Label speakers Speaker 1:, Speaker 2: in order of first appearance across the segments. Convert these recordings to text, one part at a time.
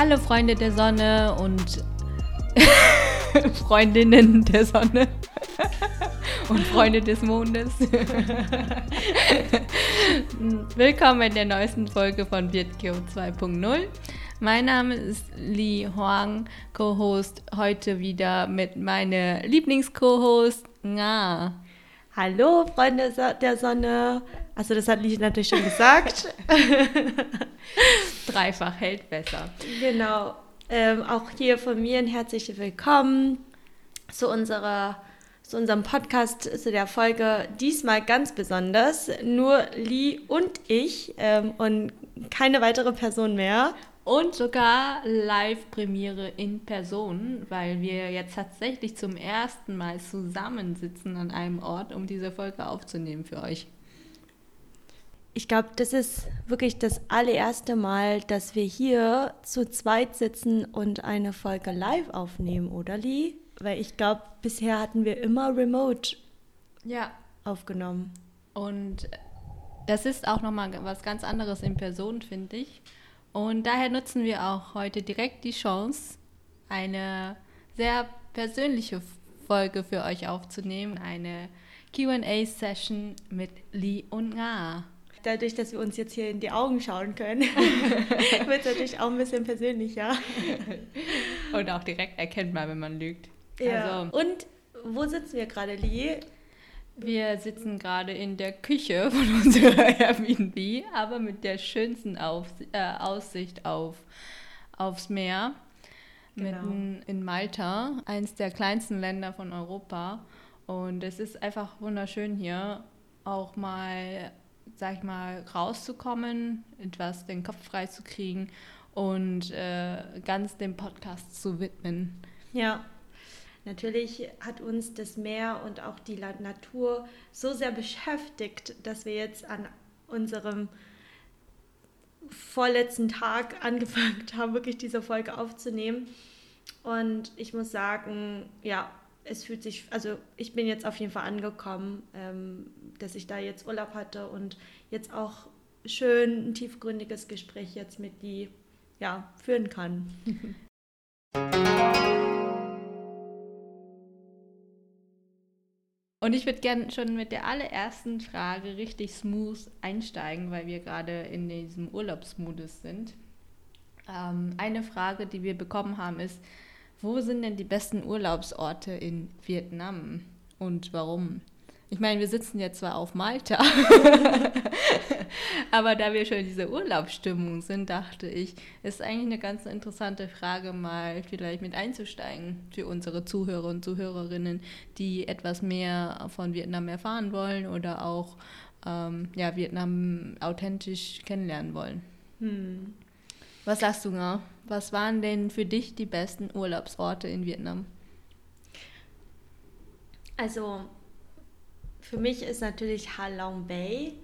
Speaker 1: Hallo Freunde der Sonne und Freundinnen der Sonne und Freunde des Mondes. Willkommen in der neuesten Folge von Vietgeo 2.0. Mein Name ist Li Huang, Co-Host heute wieder mit meiner Lieblings-Co-Host Nga.
Speaker 2: Hallo Freunde der Sonne. Also das hat Li natürlich schon gesagt.
Speaker 1: Dreifach hält besser.
Speaker 2: Genau. Ähm, auch hier von mir ein herzliches Willkommen zu unserer zu unserem Podcast, zu der Folge diesmal ganz besonders. Nur Lee und ich ähm, und keine weitere Person mehr.
Speaker 1: Und sogar Live-Premiere in Person, weil wir jetzt tatsächlich zum ersten Mal zusammensitzen an einem Ort, um diese Folge aufzunehmen für euch.
Speaker 2: Ich glaube, das ist wirklich das allererste Mal, dass wir hier zu zweit sitzen und eine Folge live aufnehmen, oder Lee? Weil ich glaube, bisher hatten wir immer remote
Speaker 1: ja.
Speaker 2: aufgenommen.
Speaker 1: Und das ist auch nochmal was ganz anderes in Person, finde ich. Und daher nutzen wir auch heute direkt die Chance, eine sehr persönliche Folge für euch aufzunehmen. Eine QA-Session mit Lee und Nga.
Speaker 2: Dadurch, dass wir uns jetzt hier in die Augen schauen können, wird es natürlich auch ein bisschen persönlicher.
Speaker 1: Und auch direkt erkennbar, wenn man lügt.
Speaker 2: Ja. Also, Und wo sitzen wir gerade, Lee?
Speaker 1: Wir sitzen gerade in der Küche von unserer Airbnb, aber mit der schönsten auf, äh, Aussicht auf, aufs Meer. Genau. Mitten in Malta, eines der kleinsten Länder von Europa. Und es ist einfach wunderschön hier, auch mal sag ich mal, rauszukommen, etwas den Kopf frei zu kriegen und äh, ganz dem Podcast zu widmen.
Speaker 2: Ja, natürlich hat uns das Meer und auch die Natur so sehr beschäftigt, dass wir jetzt an unserem vorletzten Tag angefangen haben, wirklich diese Folge aufzunehmen. Und ich muss sagen, ja, es fühlt sich, also ich bin jetzt auf jeden Fall angekommen, ähm, dass ich da jetzt Urlaub hatte und jetzt auch schön ein tiefgründiges Gespräch jetzt mit die ja, führen kann.
Speaker 1: Und ich würde gerne schon mit der allerersten Frage richtig smooth einsteigen, weil wir gerade in diesem Urlaubsmodus sind. Ähm, eine Frage, die wir bekommen haben, ist, wo sind denn die besten Urlaubsorte in Vietnam und warum? Ich meine, wir sitzen jetzt zwar auf Malta, aber da wir schon in dieser Urlaubsstimmung sind, dachte ich, ist eigentlich eine ganz interessante Frage, mal vielleicht mit einzusteigen für unsere Zuhörer und Zuhörerinnen, die etwas mehr von Vietnam erfahren wollen oder auch ähm, ja, Vietnam authentisch kennenlernen wollen. Hm. Was sagst du, Nga? Was waren denn für dich die besten Urlaubsorte in Vietnam?
Speaker 2: Also für mich ist natürlich Ha Long Bay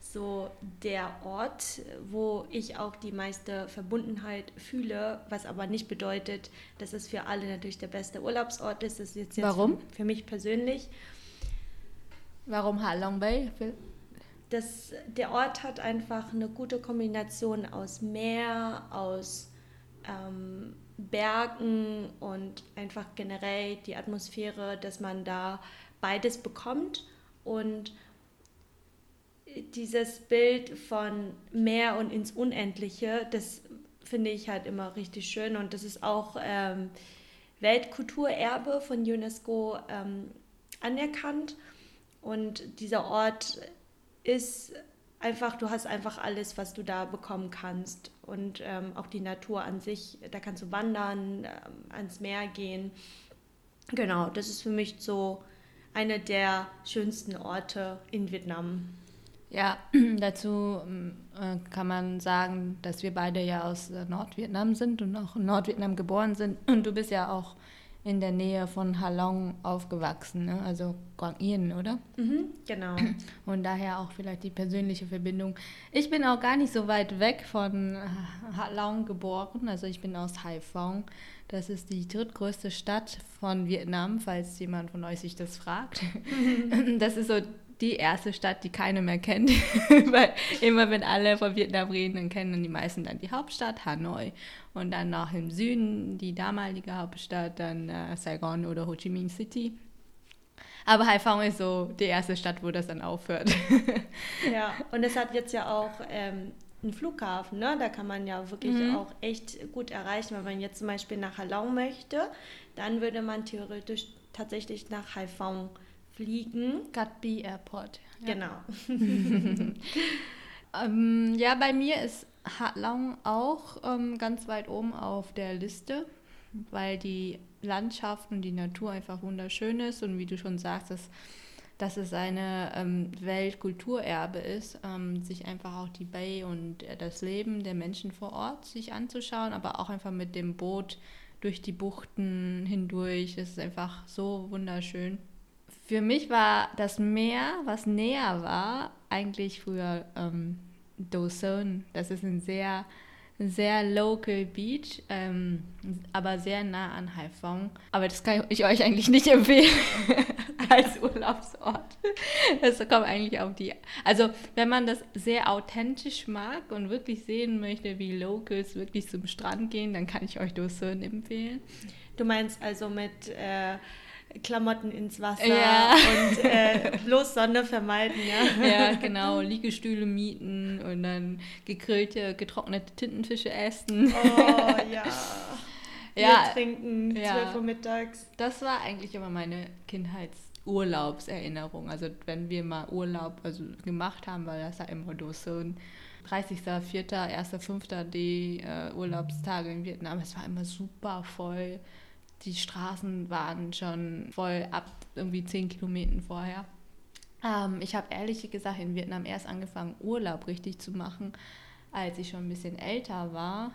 Speaker 2: so der Ort, wo ich auch die meiste Verbundenheit fühle, was aber nicht bedeutet, dass es für alle natürlich der beste Urlaubsort ist. Das ist jetzt, jetzt
Speaker 1: Warum?
Speaker 2: Für, für mich persönlich.
Speaker 1: Warum Ha Long Bay?
Speaker 2: das, der Ort hat einfach eine gute Kombination aus Meer, aus ähm, Bergen und einfach generell die Atmosphäre, dass man da beides bekommt und dieses Bild von Meer und ins Unendliche, das finde ich halt immer richtig schön und das ist auch ähm, Weltkulturerbe von UNESCO ähm, anerkannt und dieser Ort ist einfach, du hast einfach alles, was du da bekommen kannst. Und ähm, auch die Natur an sich, da kannst du wandern, ähm, ans Meer gehen. Genau, das ist für mich so eine der schönsten Orte in Vietnam.
Speaker 1: Ja, dazu äh, kann man sagen, dass wir beide ja aus Nordvietnam sind und auch in Nordvietnam geboren sind. Und du bist ja auch in der Nähe von Halong aufgewachsen, ne? also Guangyin, oder?
Speaker 2: Mhm, genau.
Speaker 1: Und daher auch vielleicht die persönliche Verbindung. Ich bin auch gar nicht so weit weg von Halong geboren, also ich bin aus Haiphong. Das ist die drittgrößte Stadt von Vietnam, falls jemand von euch sich das fragt. Das ist so die erste Stadt, die keiner mehr kennt. Weil immer wenn alle von Vietnam reden, dann kennen die meisten dann die Hauptstadt, Hanoi. Und dann noch im Süden die damalige Hauptstadt, dann äh, Saigon oder Ho Chi Minh City. Aber Haiphong ist so die erste Stadt, wo das dann aufhört.
Speaker 2: ja, und es hat jetzt ja auch ähm, einen Flughafen, ne? da kann man ja wirklich mhm. auch echt gut erreichen. Wenn man jetzt zum Beispiel nach Halong möchte, dann würde man theoretisch tatsächlich nach Haiphong fliegen.
Speaker 1: Gatby Airport.
Speaker 2: Ja. Genau.
Speaker 1: ähm, ja, bei mir ist Halong auch ähm, ganz weit oben auf der Liste, weil die Landschaft und die Natur einfach wunderschön ist und wie du schon sagst, dass, dass es eine ähm, Weltkulturerbe ist, ähm, sich einfach auch die Bay und äh, das Leben der Menschen vor Ort sich anzuschauen, aber auch einfach mit dem Boot durch die Buchten hindurch. Es ist einfach so wunderschön. Für mich war das Meer, was näher war, eigentlich früher ähm, Dosun. Das ist ein sehr, sehr local Beach, ähm, aber sehr nah an Haiphong. Aber das kann ich euch eigentlich nicht empfehlen als Urlaubsort. Das kommt eigentlich auf die. Also, wenn man das sehr authentisch mag und wirklich sehen möchte, wie Locals wirklich zum Strand gehen, dann kann ich euch Dosun empfehlen.
Speaker 2: Du meinst also mit. Äh Klamotten ins Wasser ja. und äh, bloß Sonne vermeiden, ja.
Speaker 1: Ja, genau. Liegestühle mieten und dann gegrillte, getrocknete Tintenfische essen.
Speaker 2: Oh ja. ja, Bier trinken, ja. 12 Uhr mittags.
Speaker 1: Das war eigentlich immer meine Kindheitsurlaubserinnerung. Also wenn wir mal Urlaub also gemacht haben, weil das ja immer so ein 30.04., 1.05. die äh, Urlaubstage in Vietnam. Es war immer super voll die Straßen waren schon voll ab irgendwie zehn Kilometern vorher. Ähm, ich habe ehrlich gesagt in Vietnam erst angefangen, Urlaub richtig zu machen, als ich schon ein bisschen älter war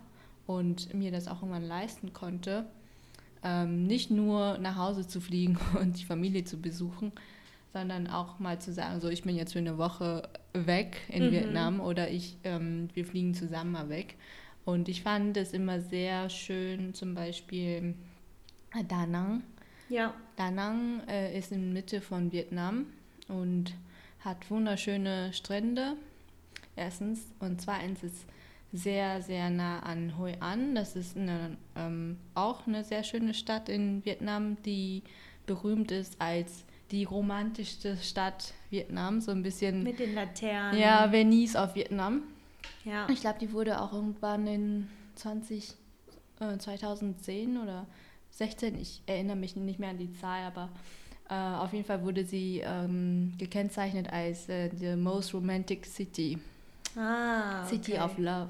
Speaker 1: und mir das auch irgendwann leisten konnte. Ähm, nicht nur nach Hause zu fliegen und die Familie zu besuchen, sondern auch mal zu sagen, so ich bin jetzt für eine Woche weg in mhm. Vietnam oder ich, ähm, wir fliegen zusammen mal weg. Und ich fand es immer sehr schön, zum Beispiel Da Nang.
Speaker 2: Ja.
Speaker 1: Da Nang äh, ist in der Mitte von Vietnam und hat wunderschöne Strände. Erstens. Und zweitens ist sehr, sehr nah an Hoi An. Das ist eine, ähm, auch eine sehr schöne Stadt in Vietnam, die berühmt ist als die romantischste Stadt Vietnams. So ein bisschen.
Speaker 2: Mit den Laternen.
Speaker 1: Ja, Venice auf Vietnam.
Speaker 2: Ja.
Speaker 1: Ich glaube, die wurde auch irgendwann in 20, äh, 2010 oder 16, ich erinnere mich nicht mehr an die Zahl, aber äh, auf jeden Fall wurde sie ähm, gekennzeichnet als äh, the most romantic city.
Speaker 2: Ah,
Speaker 1: okay. City of Love.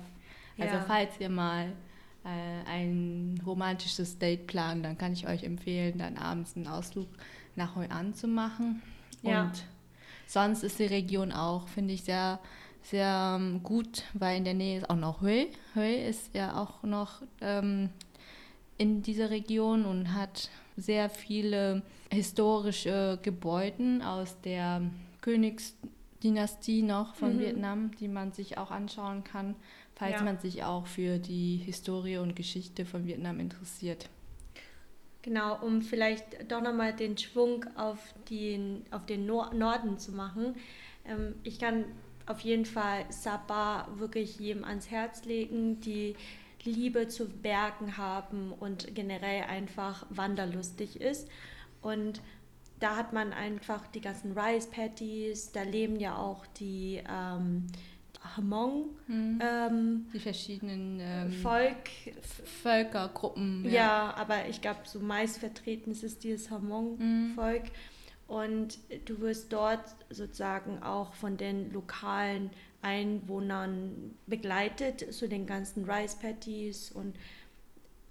Speaker 1: Also ja. falls ihr mal äh, ein romantisches Date plant, dann kann ich euch empfehlen, dann abends einen Ausflug nach Hoi An zu machen.
Speaker 2: Ja.
Speaker 1: Und sonst ist die Region auch, finde ich, sehr, sehr ähm, gut, weil in der Nähe ist auch noch Hue. Hue ist ja auch noch ähm, in dieser Region und hat sehr viele historische Gebäude aus der Königsdynastie noch von mhm. Vietnam, die man sich auch anschauen kann, falls ja. man sich auch für die Historie und Geschichte von Vietnam interessiert.
Speaker 2: Genau, um vielleicht doch nochmal den Schwung auf den, auf den Nor Norden zu machen. Ähm, ich kann auf jeden Fall Sapa wirklich jedem ans Herz legen, die Liebe zu Bergen haben und generell einfach wanderlustig ist. Und da hat man einfach die ganzen Rice Patties, da leben ja auch die ähm, Hmong.
Speaker 1: Hm. Ähm, die verschiedenen ähm,
Speaker 2: Volk,
Speaker 1: Völkergruppen.
Speaker 2: Ja. ja, aber ich glaube, so meist vertreten ist es dieses Hmong-Volk. Hm. Und du wirst dort sozusagen auch von den lokalen Einwohnern begleitet zu den ganzen Rice Patties und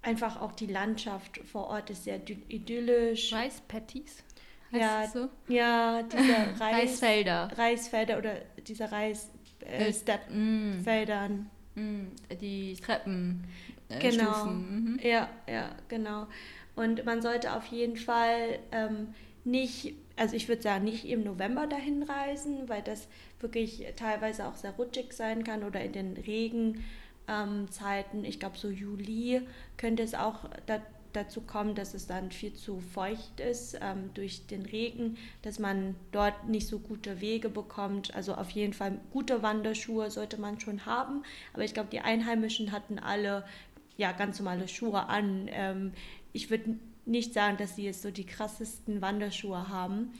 Speaker 2: einfach auch die Landschaft vor Ort ist sehr idyllisch.
Speaker 1: Rice Patties?
Speaker 2: Ja,
Speaker 1: so?
Speaker 2: ja, diese Reis,
Speaker 1: Reisfelder.
Speaker 2: Reisfelder oder diese Reisfeldern.
Speaker 1: Äh, mm, die Treppen.
Speaker 2: Äh, genau. Mhm. Ja, ja, genau. Und man sollte auf jeden Fall ähm, nicht, also ich würde sagen, nicht im November dahin reisen, weil das wirklich teilweise auch sehr rutschig sein kann oder in den Regenzeiten. Ähm, ich glaube, so Juli könnte es auch da, dazu kommen, dass es dann viel zu feucht ist ähm, durch den Regen, dass man dort nicht so gute Wege bekommt. Also auf jeden Fall gute Wanderschuhe sollte man schon haben. Aber ich glaube, die Einheimischen hatten alle ja ganz normale Schuhe an. Ähm, ich würde nicht sagen, dass sie jetzt so die krassesten Wanderschuhe haben.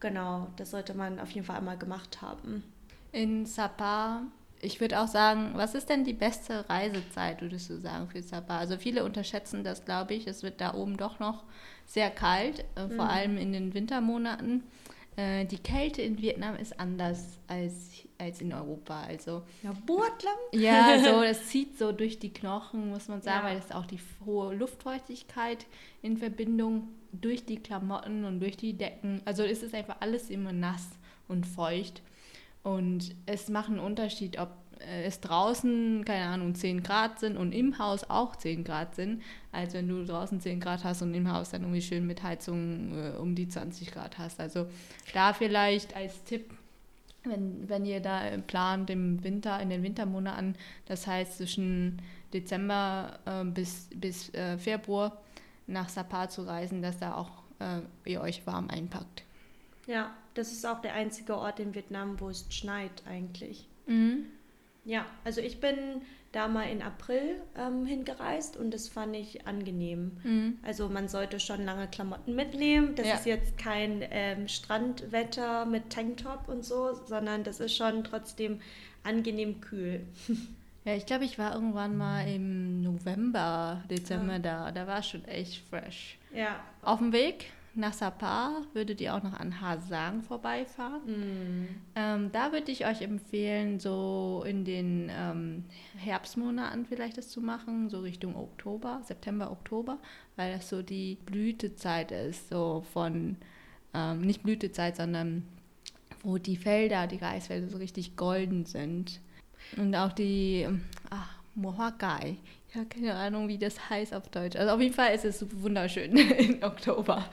Speaker 2: Genau, das sollte man auf jeden Fall einmal gemacht haben.
Speaker 1: In Sapa, ich würde auch sagen, was ist denn die beste Reisezeit, würdest du sagen, für Sapa? Also viele unterschätzen das, glaube ich. Es wird da oben doch noch sehr kalt, äh, mhm. vor allem in den Wintermonaten. Äh, die Kälte in Vietnam ist anders als, als in Europa. Also,
Speaker 2: ja, Burtlam?
Speaker 1: Ja, so, das zieht so durch die Knochen, muss man sagen, ja. weil das auch die hohe Luftfeuchtigkeit in Verbindung durch die Klamotten und durch die Decken. Also es ist einfach alles immer nass und feucht. Und es macht einen Unterschied, ob es draußen, keine Ahnung, 10 Grad sind und im Haus auch 10 Grad sind, als wenn du draußen 10 Grad hast und im Haus dann irgendwie schön mit Heizung äh, um die 20 Grad hast. Also da vielleicht als Tipp, wenn, wenn ihr da plant im Winter, in den Wintermonaten, das heißt zwischen Dezember äh, bis, bis äh, Februar nach Sapa zu reisen, dass da auch äh, ihr euch warm einpackt.
Speaker 2: Ja, das ist auch der einzige Ort in Vietnam, wo es schneit eigentlich. Mhm. Ja, also ich bin da mal in April ähm, hingereist und das fand ich angenehm. Mhm. Also man sollte schon lange Klamotten mitnehmen. Das ja. ist jetzt kein ähm, Strandwetter mit Tanktop und so, sondern das ist schon trotzdem angenehm kühl.
Speaker 1: Ja, ich glaube, ich war irgendwann mal im November, Dezember ja. da. Da war es schon echt fresh.
Speaker 2: Ja.
Speaker 1: Auf dem Weg nach Sapa würdet ihr auch noch an Hasang vorbeifahren. Mm. Ähm, da würde ich euch empfehlen, so in den ähm, Herbstmonaten vielleicht das zu machen, so Richtung Oktober, September, Oktober, weil das so die Blütezeit ist, so von, ähm, nicht Blütezeit, sondern wo die Felder, die Reisfelder so richtig golden sind. Und auch die, ach, Mohakai, ja, keine Ahnung, wie das heißt auf Deutsch. Also auf jeden Fall ist es wunderschön in Oktober,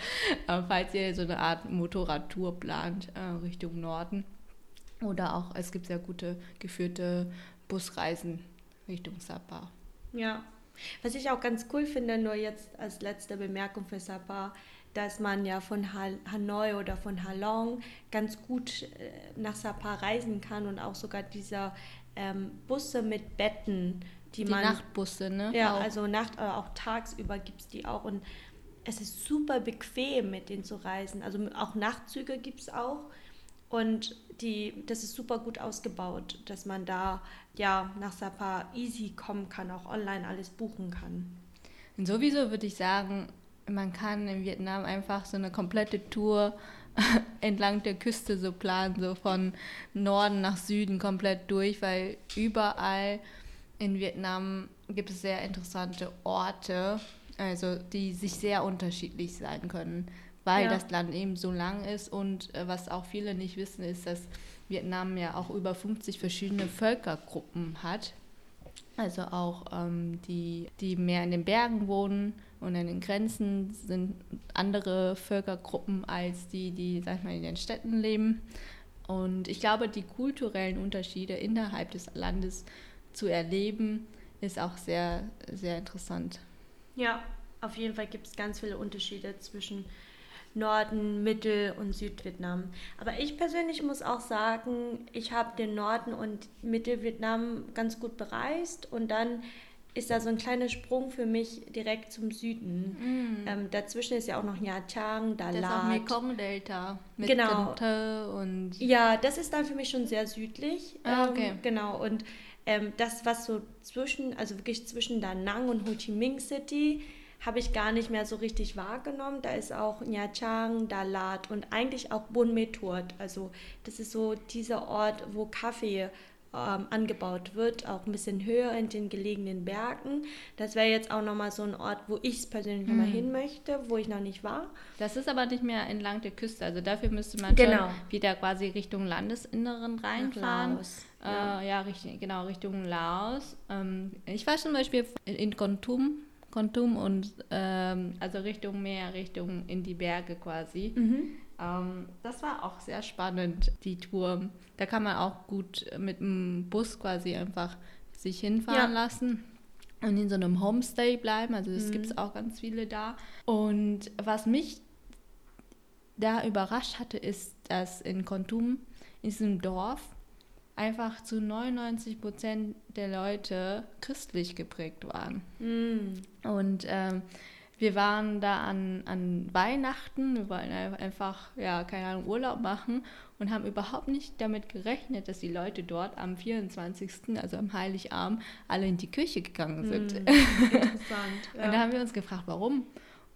Speaker 1: äh, falls ihr so eine Art Motorradtour plant äh, Richtung Norden. Oder auch, es gibt sehr gute geführte Busreisen Richtung Sapa.
Speaker 2: Ja, was ich auch ganz cool finde, nur jetzt als letzte Bemerkung für Sapa, dass man ja von Hanoi oder von Halong ganz gut äh, nach Sapa reisen kann und auch sogar dieser ähm, Busse mit Betten
Speaker 1: die, die man, Nachtbusse, ne?
Speaker 2: Ja, auch. also Nacht, aber auch tagsüber gibt es die auch. Und es ist super bequem, mit denen zu reisen. Also auch Nachtzüge gibt es auch. Und die, das ist super gut ausgebaut, dass man da ja nach Sapa easy kommen kann, auch online alles buchen kann.
Speaker 1: Und sowieso würde ich sagen, man kann in Vietnam einfach so eine komplette Tour entlang der Küste so planen, so von Norden nach Süden komplett durch, weil überall in Vietnam gibt es sehr interessante Orte, also die sich sehr unterschiedlich sein können, weil ja. das Land eben so lang ist und äh, was auch viele nicht wissen, ist, dass Vietnam ja auch über 50 verschiedene Völkergruppen hat. Also auch ähm, die, die mehr in den Bergen wohnen und an den Grenzen sind andere Völkergruppen als die, die, sag ich mal, in den Städten leben. Und ich glaube, die kulturellen Unterschiede innerhalb des Landes zu erleben, ist auch sehr, sehr interessant.
Speaker 2: Ja, auf jeden Fall gibt es ganz viele Unterschiede zwischen Norden, Mittel- und Südvietnam. Aber ich persönlich muss auch sagen, ich habe den Norden und Mittelvietnam ganz gut bereist und dann ist da so ein kleiner Sprung für mich direkt zum Süden. Mm. Ähm, dazwischen ist ja auch noch Nha Trang, Dalat. Das ist auch
Speaker 1: Mekong-Delta
Speaker 2: mit genau. und... Ja, das ist dann für mich schon sehr südlich. Ah, okay. Ähm, genau, und ähm, das, was so zwischen, also wirklich zwischen Da Nang und Ho Chi Minh City, habe ich gar nicht mehr so richtig wahrgenommen. Da ist auch Nha Trang, Dalat und eigentlich auch Bun Method. Also das ist so dieser Ort, wo Kaffee ähm, angebaut wird, auch ein bisschen höher in den gelegenen Bergen. Das wäre jetzt auch nochmal so ein Ort, wo ich persönlich mhm. nochmal hin möchte, wo ich noch nicht war.
Speaker 1: Das ist aber nicht mehr entlang der Küste. Also dafür müsste man genau. schon wieder quasi Richtung Landesinneren reinfahren. Ja. Äh, ja, richtig, genau, Richtung Laos. Ähm, ich war zum Beispiel in Kontum Kontum und ähm, also Richtung Meer, Richtung in die Berge quasi. Mhm. Ähm, das war auch sehr spannend, die Tour. Da kann man auch gut mit dem Bus quasi einfach sich hinfahren ja. lassen und in so einem Homestay bleiben. Also das mhm. gibt es auch ganz viele da. Und was mich da überrascht hatte, ist, dass in Kontum, in diesem Dorf, einfach zu 99 Prozent der Leute christlich geprägt waren. Mhm. Und ähm, wir waren da an, an Weihnachten, wir wollten einfach, ja, keine Ahnung, Urlaub machen und haben überhaupt nicht damit gerechnet, dass die Leute dort am 24., also am Heiligabend, alle in die Kirche gegangen sind. Mm, interessant. ja. Und da haben wir uns gefragt, warum?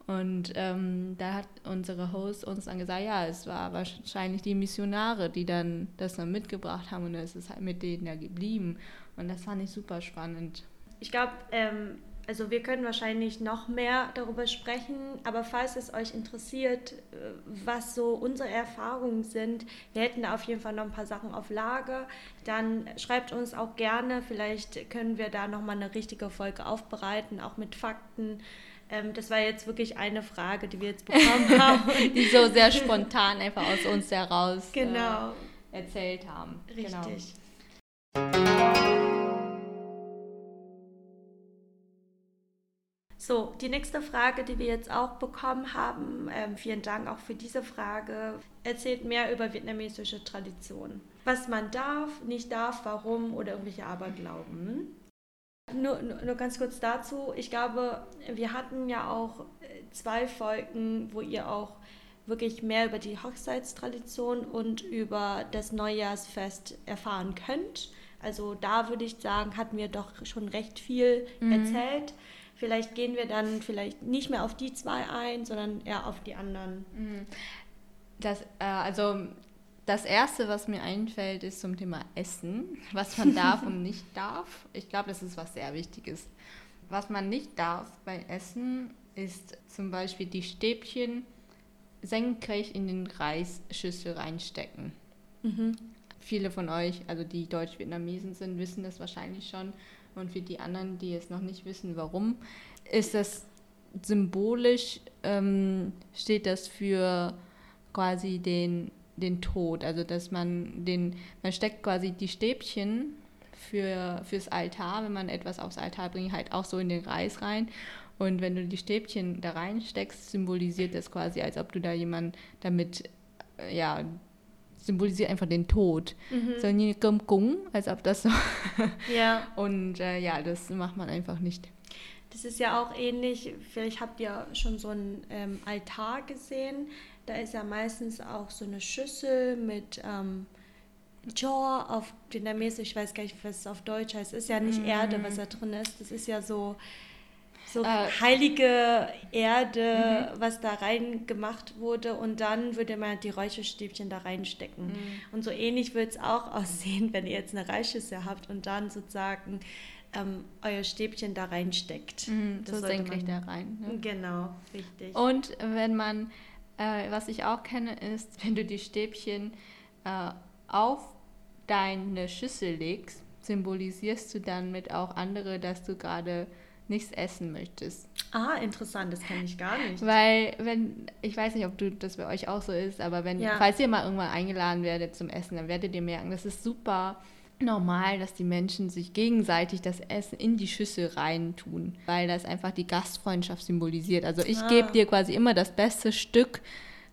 Speaker 1: Und ähm, da hat unsere Host uns dann gesagt, ja, es war wahrscheinlich die Missionare, die dann das dann mitgebracht haben und es ist halt mit denen da geblieben. Und das fand ich super spannend.
Speaker 2: Ich glaube, ähm, also wir können wahrscheinlich noch mehr darüber sprechen, aber falls es euch interessiert, äh, was so unsere Erfahrungen sind, wir hätten da auf jeden Fall noch ein paar Sachen auf Lager, dann schreibt uns auch gerne, vielleicht können wir da nochmal eine richtige Folge aufbereiten, auch mit Fakten. Ähm, das war jetzt wirklich eine Frage, die wir jetzt bekommen haben.
Speaker 1: die so sehr spontan einfach aus uns heraus genau. äh, erzählt haben.
Speaker 2: Richtig.
Speaker 1: Genau.
Speaker 2: So, die nächste Frage, die wir jetzt auch bekommen haben, ähm, vielen Dank auch für diese Frage, erzählt mehr über vietnamesische Traditionen. Was man darf, nicht darf, warum oder irgendwelche Aberglauben. Nur, nur, nur ganz kurz dazu, ich glaube, wir hatten ja auch äh, zwei Folgen, wo ihr auch wirklich mehr über die Hochzeitstradition und über das Neujahrsfest erfahren könnt. Also da würde ich sagen, hatten wir doch schon recht viel mhm. erzählt. Vielleicht gehen wir dann vielleicht nicht mehr auf die zwei ein, sondern eher auf die anderen. Mhm.
Speaker 1: Das, äh, also das Erste, was mir einfällt, ist zum Thema Essen, was man darf und nicht darf. Ich glaube, das ist was sehr Wichtiges. Was man nicht darf bei Essen, ist zum Beispiel die Stäbchen senkrecht in den Reisschüssel reinstecken. Mhm. Viele von euch, also die Deutsch-Vietnamesen sind, wissen das wahrscheinlich schon. Und für die anderen, die es noch nicht wissen, warum, ist das symbolisch, ähm, steht das für quasi den, den Tod. Also dass man den, man steckt quasi die Stäbchen für, fürs Altar, wenn man etwas aufs Altar bringt, halt auch so in den Reis rein. Und wenn du die Stäbchen da reinsteckst, symbolisiert das quasi, als ob du da jemanden damit äh, ja, symbolisiert einfach den Tod. Mhm. So eine Kung, als ob das so. ja. Und äh, ja, das macht man einfach nicht.
Speaker 2: Das ist ja auch ähnlich, vielleicht habt ihr schon so einen ähm, Altar gesehen. Da ist ja meistens auch so eine Schüssel mit ähm, Jaw auf vietnamesisch, ich weiß gar nicht, was es auf Deutsch heißt. Es ist ja nicht mm. Erde, was da drin ist. Das ist ja so so äh, heilige Erde, mhm. was da rein gemacht wurde und dann würde man die Räucherstäbchen da reinstecken. Mhm. Und so ähnlich wird es auch aussehen, wenn ihr jetzt eine Reichschüssel habt und dann sozusagen ähm, euer Stäbchen da reinsteckt.
Speaker 1: Mhm, so senkrecht da rein.
Speaker 2: Ne? Genau, richtig.
Speaker 1: Und wenn man, äh, was ich auch kenne, ist, wenn du die Stäbchen äh, auf deine Schüssel legst, symbolisierst du dann mit auch andere, dass du gerade nichts essen möchtest.
Speaker 2: Ah, interessant, das kenne ich gar nicht.
Speaker 1: Weil, wenn, ich weiß nicht, ob du das bei euch auch so ist, aber wenn, ja. falls ihr mal irgendwann eingeladen werdet zum Essen, dann werdet ihr merken, das ist super normal, dass die Menschen sich gegenseitig das Essen in die Schüssel reintun, weil das einfach die Gastfreundschaft symbolisiert. Also ich ah. gebe dir quasi immer das beste Stück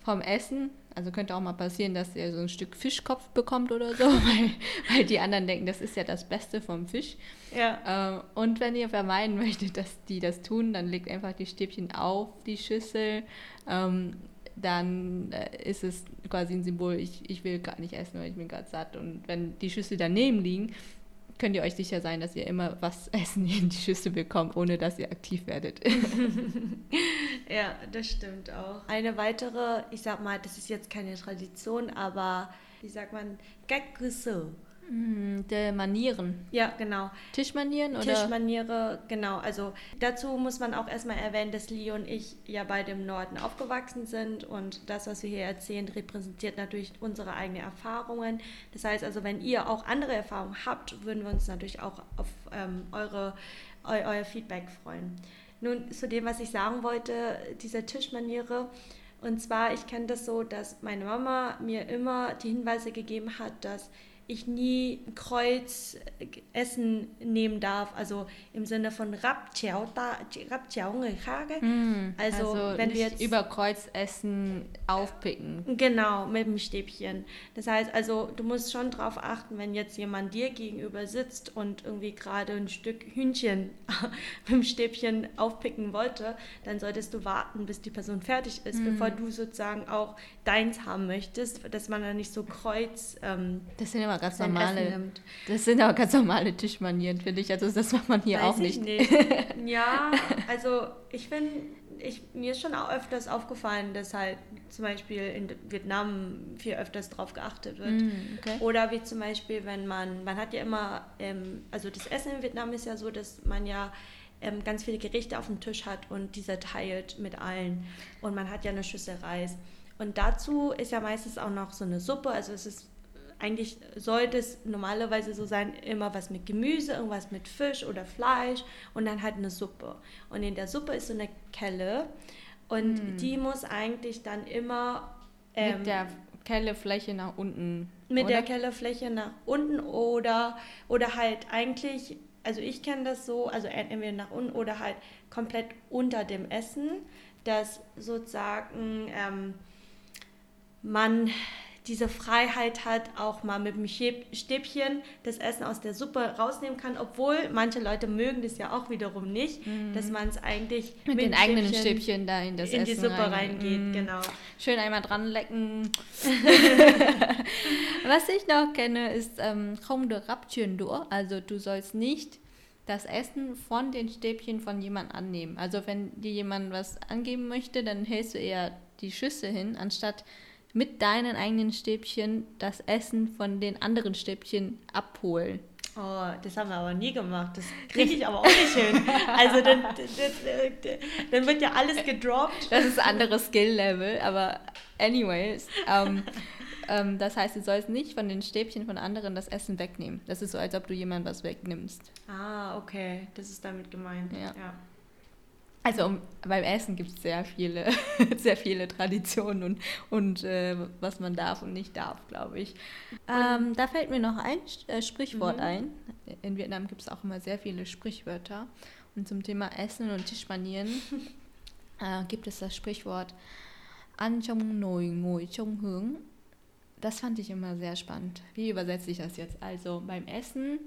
Speaker 1: vom Essen also könnte auch mal passieren, dass ihr so ein Stück Fischkopf bekommt oder so, weil, weil die anderen denken, das ist ja das Beste vom Fisch. Ja. Ähm, und wenn ihr vermeiden möchtet, dass die das tun, dann legt einfach die Stäbchen auf die Schüssel. Ähm, dann äh, ist es quasi ein Symbol, ich, ich will gar nicht essen, weil ich bin gerade satt. Und wenn die Schüssel daneben liegen, könnt ihr euch sicher sein, dass ihr immer was Essen in die Schüssel bekommt, ohne dass ihr aktiv werdet.
Speaker 2: ja, das stimmt auch. Eine weitere, ich sag mal, das ist jetzt keine Tradition, aber wie sagt man, Gaggüsse.
Speaker 1: Mm, der Manieren.
Speaker 2: Ja, genau.
Speaker 1: Tischmanieren oder?
Speaker 2: Tischmaniere, genau. Also dazu muss man auch erstmal erwähnen, dass Lee und ich ja beide im Norden aufgewachsen sind und das, was wir hier erzählen, repräsentiert natürlich unsere eigenen Erfahrungen. Das heißt also, wenn ihr auch andere Erfahrungen habt, würden wir uns natürlich auch auf ähm, eure, eu, euer Feedback freuen. nun zu dem, was ich sagen wollte, dieser Tischmaniere. Und zwar, ich kenne das so, dass meine Mama mir immer die Hinweise gegeben hat, dass ich nie Kreuz Essen nehmen darf, also im Sinne von Rapchiao
Speaker 1: mm, Also, also wenn wir jetzt über Kreuz essen aufpicken.
Speaker 2: Genau, mit dem Stäbchen. Das heißt, also du musst schon darauf achten, wenn jetzt jemand dir gegenüber sitzt und irgendwie gerade ein Stück Hühnchen mit dem Stäbchen aufpicken wollte, dann solltest du warten, bis die Person fertig ist, mm. bevor du sozusagen auch deins haben möchtest, dass man da nicht so Kreuz ähm,
Speaker 1: Das sind immer aber ganz normale. Das sind aber ganz normale Tischmanieren, finde ich. Also das macht man hier Weiß auch nicht. nicht.
Speaker 2: ja, also ich finde, ich, mir ist schon auch öfters aufgefallen, dass halt zum Beispiel in Vietnam viel öfters drauf geachtet wird. Mm, okay. Oder wie zum Beispiel, wenn man, man hat ja immer, ähm, also das Essen in Vietnam ist ja so, dass man ja ähm, ganz viele Gerichte auf dem Tisch hat und diese teilt mit allen. Und man hat ja eine Schüssel Reis. Und dazu ist ja meistens auch noch so eine Suppe, also es ist eigentlich sollte es normalerweise so sein, immer was mit Gemüse, irgendwas mit Fisch oder Fleisch und dann halt eine Suppe. Und in der Suppe ist so eine Kelle und mm. die muss eigentlich dann immer...
Speaker 1: Ähm, mit der Kellefläche nach unten.
Speaker 2: Mit oder? der Kellefläche nach unten oder, oder halt eigentlich, also ich kenne das so, also entweder nach unten oder halt komplett unter dem Essen, dass sozusagen ähm, man diese Freiheit hat, auch mal mit dem Stäbchen das Essen aus der Suppe rausnehmen kann, obwohl manche Leute mögen das ja auch wiederum nicht, mhm. dass man es eigentlich
Speaker 1: mit, mit den eigenen Stäbchen da in das
Speaker 2: in
Speaker 1: Essen
Speaker 2: die Suppe rein. reingeht, mhm. genau.
Speaker 1: Schön einmal dran lecken. Was ich noch kenne, ist ähm, de also du sollst nicht das Essen von den Stäbchen von jemand annehmen. Also wenn dir jemand was angeben möchte, dann hältst du eher die Schüssel hin, anstatt mit deinen eigenen Stäbchen das Essen von den anderen Stäbchen abholen.
Speaker 2: Oh, das haben wir aber nie gemacht. Das kriege ich aber auch nicht hin. Also dann, dann, dann, wird ja alles gedroppt.
Speaker 1: Das ist ein anderes Skill-Level, aber anyways. Ähm, ähm, das heißt, du sollst nicht von den Stäbchen von anderen das Essen wegnehmen. Das ist so, als ob du jemand was wegnimmst.
Speaker 2: Ah, okay. Das ist damit gemeint. ja. ja.
Speaker 1: Also beim Essen gibt es sehr viele, sehr viele Traditionen und, und äh, was man darf und nicht darf, glaube ich. Ähm, da fällt mir noch ein äh, Sprichwort mhm. ein. In Vietnam gibt es auch immer sehr viele Sprichwörter. Und zum Thema Essen und Tischmanieren äh, gibt es das Sprichwort An trong nồi ngồi trong hướng. Das fand ich immer sehr spannend. Wie übersetze ich das jetzt? Also beim Essen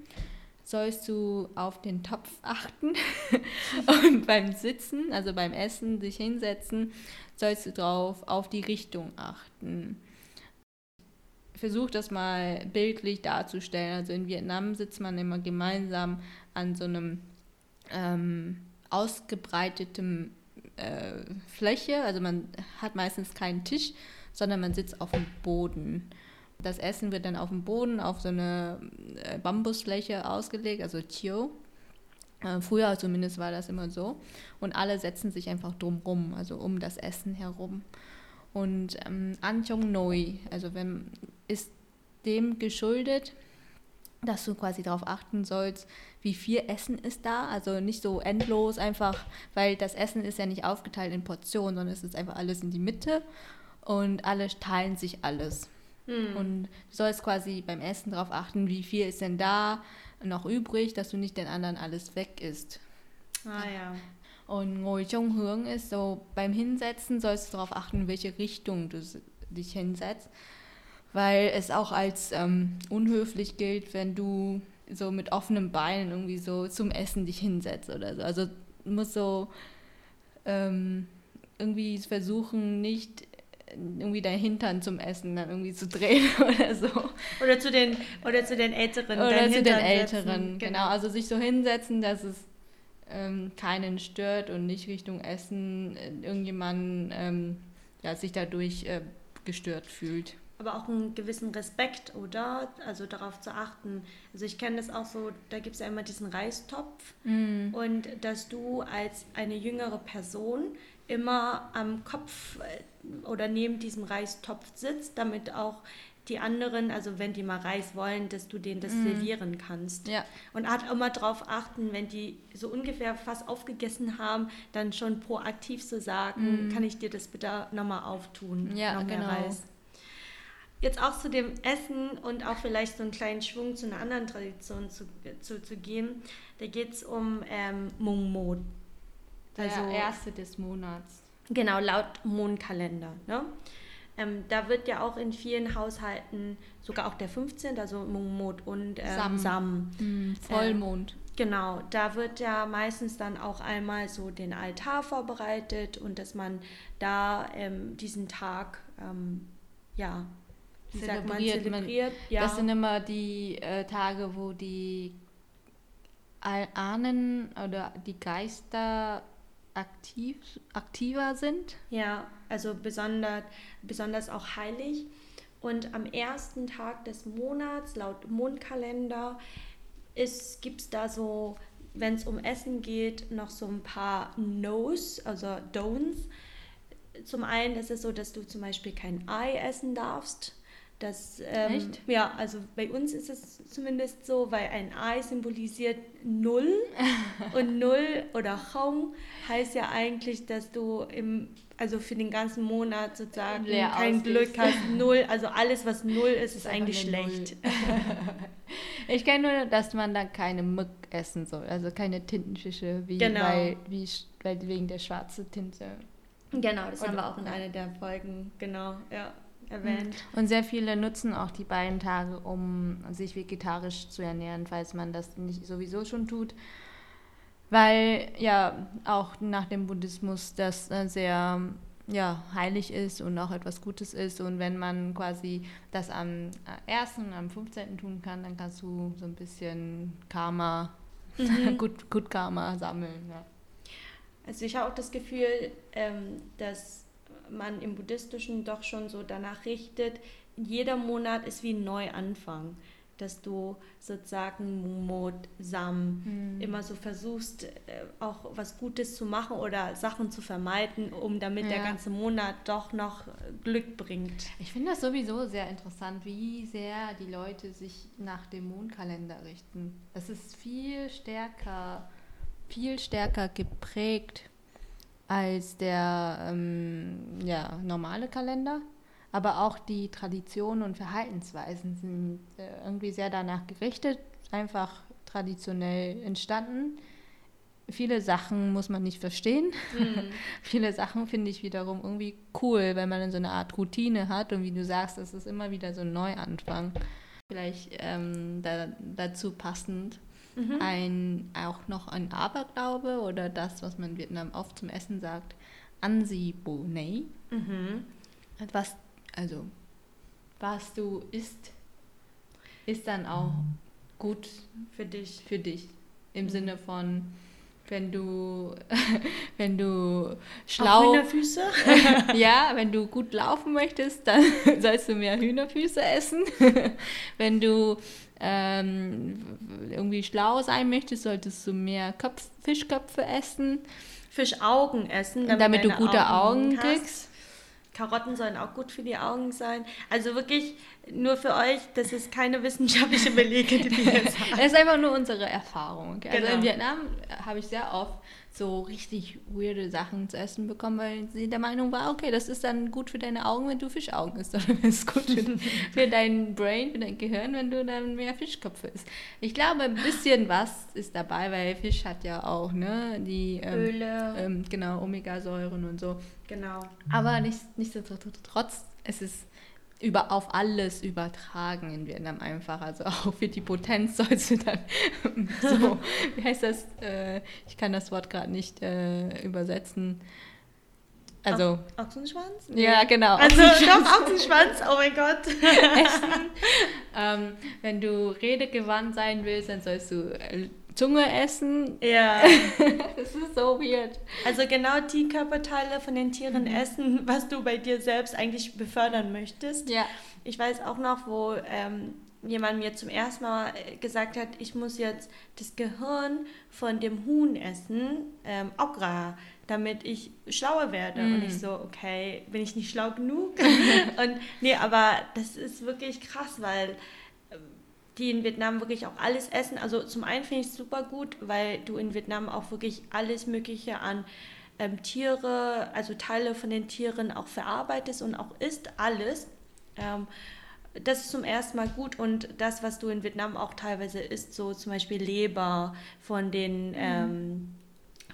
Speaker 1: sollst du auf den Topf achten und beim Sitzen, also beim Essen, sich hinsetzen, sollst du drauf auf die Richtung achten. Versuch das mal bildlich darzustellen. Also in Vietnam sitzt man immer gemeinsam an so einem ähm, ausgebreiteten äh, Fläche. Also man hat meistens keinen Tisch, sondern man sitzt auf dem Boden. Das Essen wird dann auf dem Boden auf so eine äh, Bambusfläche ausgelegt, also Chio. Äh, früher zumindest war das immer so. Und alle setzen sich einfach drumrum, also um das Essen herum. Und ähm, Anchong Noi, also wenn, ist dem geschuldet, dass du quasi darauf achten sollst, wie viel Essen ist da. Also nicht so endlos einfach, weil das Essen ist ja nicht aufgeteilt in Portionen, sondern es ist einfach alles in die Mitte und alle teilen sich alles. Mhm. Und du sollst quasi beim Essen darauf achten, wie viel ist denn da noch übrig, dass du nicht den anderen alles weg isst.
Speaker 2: Ah ja.
Speaker 1: Und Ngồi trong hướng ist so, beim Hinsetzen sollst du darauf achten, in welche Richtung du dich hinsetzt, weil es auch als ähm, unhöflich gilt, wenn du so mit offenen Beinen irgendwie so zum Essen dich hinsetzt oder so. Also du musst so ähm, irgendwie versuchen, nicht irgendwie dein Hintern zum Essen dann irgendwie zu drehen oder so.
Speaker 2: Oder zu den, oder zu den Älteren.
Speaker 1: Oder zu den Älteren, genau. genau. Also sich so hinsetzen, dass es ähm, keinen stört und nicht Richtung Essen äh, irgendjemand ähm, ja, sich dadurch äh, gestört fühlt.
Speaker 2: Aber auch einen gewissen Respekt, oder? Also darauf zu achten. Also ich kenne das auch so, da gibt es ja immer diesen Reistopf. Mm. Und dass du als eine jüngere Person immer am Kopf äh, oder neben diesem Reistopf sitzt, damit auch die anderen, also wenn die mal Reis wollen, dass du denen das mm. servieren kannst.
Speaker 1: Ja.
Speaker 2: Und hat immer darauf achten, wenn die so ungefähr fast aufgegessen haben, dann schon proaktiv so sagen, mm. kann ich dir das bitte nochmal auftun?
Speaker 1: Ja,
Speaker 2: noch
Speaker 1: genau. Reis.
Speaker 2: Jetzt auch zu dem Essen und auch vielleicht so einen kleinen Schwung zu einer anderen Tradition zu, zu, zu gehen. Da geht es um ähm, Mungmod.
Speaker 1: Also, Der erste des Monats.
Speaker 2: Genau, laut Mondkalender. Ne? Ähm, da wird ja auch in vielen Haushalten sogar auch der 15., also Mond und ähm, Sam. Sam.
Speaker 1: Mm, Vollmond.
Speaker 2: Ähm, genau, da wird ja meistens dann auch einmal so den Altar vorbereitet und dass man da ähm, diesen Tag, ähm, ja,
Speaker 1: wie zelebriert. Man, zelebriert. Man, ja. Das sind immer die äh, Tage, wo die Ahnen oder die Geister aktiv, aktiver sind.
Speaker 2: Ja, also besonders, besonders auch heilig. Und am ersten Tag des Monats, laut Mondkalender, gibt es da so, wenn es um Essen geht, noch so ein paar No's, also Don'ts. Zum einen ist es so, dass du zum Beispiel kein Ei essen darfst. Das, ähm, Echt? Ja, also bei uns ist es zumindest so, weil ein Ei symbolisiert Null und Null oder Chong heißt ja eigentlich, dass du im, also für den ganzen Monat sozusagen Leer kein ausgehst. Glück hast. Null, also alles, was Null ist, ist eigentlich schlecht.
Speaker 1: ich kenne nur, dass man da keine Mück essen soll, also keine Tintenfische, wie, genau. weil, wie, weil wegen der schwarzen Tinte.
Speaker 2: Genau, das oder, haben wir auch in einer der Folgen, genau, ja erwähnt.
Speaker 1: Und sehr viele nutzen auch die beiden Tage, um sich vegetarisch zu ernähren, falls man das nicht sowieso schon tut. Weil ja auch nach dem Buddhismus das äh, sehr ja, heilig ist und auch etwas Gutes ist. Und wenn man quasi das am 1. und am 15. tun kann, dann kannst du so ein bisschen Karma, mhm. gut, gut Karma sammeln. Ja.
Speaker 2: Also ich habe auch das Gefühl, ähm, dass man im Buddhistischen doch schon so danach richtet, jeder Monat ist wie ein Neuanfang, dass du sozusagen Mumot, Sam hm. immer so versuchst, äh, auch was Gutes zu machen oder Sachen zu vermeiden, um damit ja. der ganze Monat doch noch Glück bringt.
Speaker 1: Ich finde das sowieso sehr interessant, wie sehr die Leute sich nach dem Mondkalender richten. Das ist viel stärker, viel stärker geprägt als der ähm, ja, normale Kalender. Aber auch die Traditionen und Verhaltensweisen sind äh, irgendwie sehr danach gerichtet, einfach traditionell entstanden. Viele Sachen muss man nicht verstehen. Mhm. Viele Sachen finde ich wiederum irgendwie cool, wenn man so eine Art Routine hat und wie du sagst, es ist immer wieder so ein Neuanfang. Vielleicht ähm, da, dazu passend mhm. ein, auch noch ein Aberglaube oder das, was man in Vietnam oft zum Essen sagt, Ansi Bo Nei. Mhm. Was, also, was du isst, ist dann auch gut
Speaker 2: für dich.
Speaker 1: Für dich. Im mhm. Sinne von, wenn du, wenn du schlau.
Speaker 2: Hühnerfüße?
Speaker 1: ja, wenn du gut laufen möchtest, dann sollst du mehr Hühnerfüße essen. wenn du ähm, irgendwie schlau sein möchtest, solltest du mehr Köpf Fischköpfe essen.
Speaker 2: Fischaugen essen,
Speaker 1: damit, damit du gute Augen, Augen kriegst.
Speaker 2: Karotten sollen auch gut für die Augen sein. Also wirklich nur für euch, das ist keine wissenschaftliche Belege, die wir jetzt
Speaker 1: haben. Das ist einfach nur unsere Erfahrung. Also genau. in Vietnam habe ich sehr oft so richtig weirde Sachen zu essen bekommen, weil sie der Meinung war, okay, das ist dann gut für deine Augen, wenn du Fischaugen isst, oder es ist gut für, für dein Brain, für dein Gehirn, wenn du dann mehr Fischköpfe isst. Ich glaube, ein bisschen was ist dabei, weil Fisch hat ja auch ne, die
Speaker 2: ähm, Öle,
Speaker 1: ähm, genau, Omegasäuren und so.
Speaker 2: Genau.
Speaker 1: Aber nichtsdestotrotz, es ist über, auf alles übertragen in Vietnam einfach. Also auch für die Potenz sollst du dann so, wie heißt das? Äh, ich kann das Wort gerade nicht äh, übersetzen. Also.
Speaker 2: Ochsenschwanz?
Speaker 1: Ja, genau.
Speaker 2: Also doch, Ochsenschwanz, oh mein Gott.
Speaker 1: Essen. ähm, wenn du redegewandt sein willst, dann sollst du äh, Zunge essen.
Speaker 2: Ja.
Speaker 1: das ist so weird.
Speaker 2: Also genau die Körperteile von den Tieren mhm. essen, was du bei dir selbst eigentlich befördern möchtest.
Speaker 1: Ja.
Speaker 2: Ich weiß auch noch, wo ähm, jemand mir zum ersten Mal äh, gesagt hat, ich muss jetzt das Gehirn von dem Huhn essen, ähm, Okra. damit ich schlauer werde. Mm. Und ich so, okay, bin ich nicht schlau genug? und nee, aber das ist wirklich krass, weil die in Vietnam wirklich auch alles essen. Also zum einen finde ich es super gut, weil du in Vietnam auch wirklich alles Mögliche an ähm, Tiere, also Teile von den Tieren auch verarbeitest und auch isst alles. Ähm, das ist zum ersten Mal gut und das, was du in Vietnam auch teilweise isst, so zum Beispiel Leber von den mhm. ähm,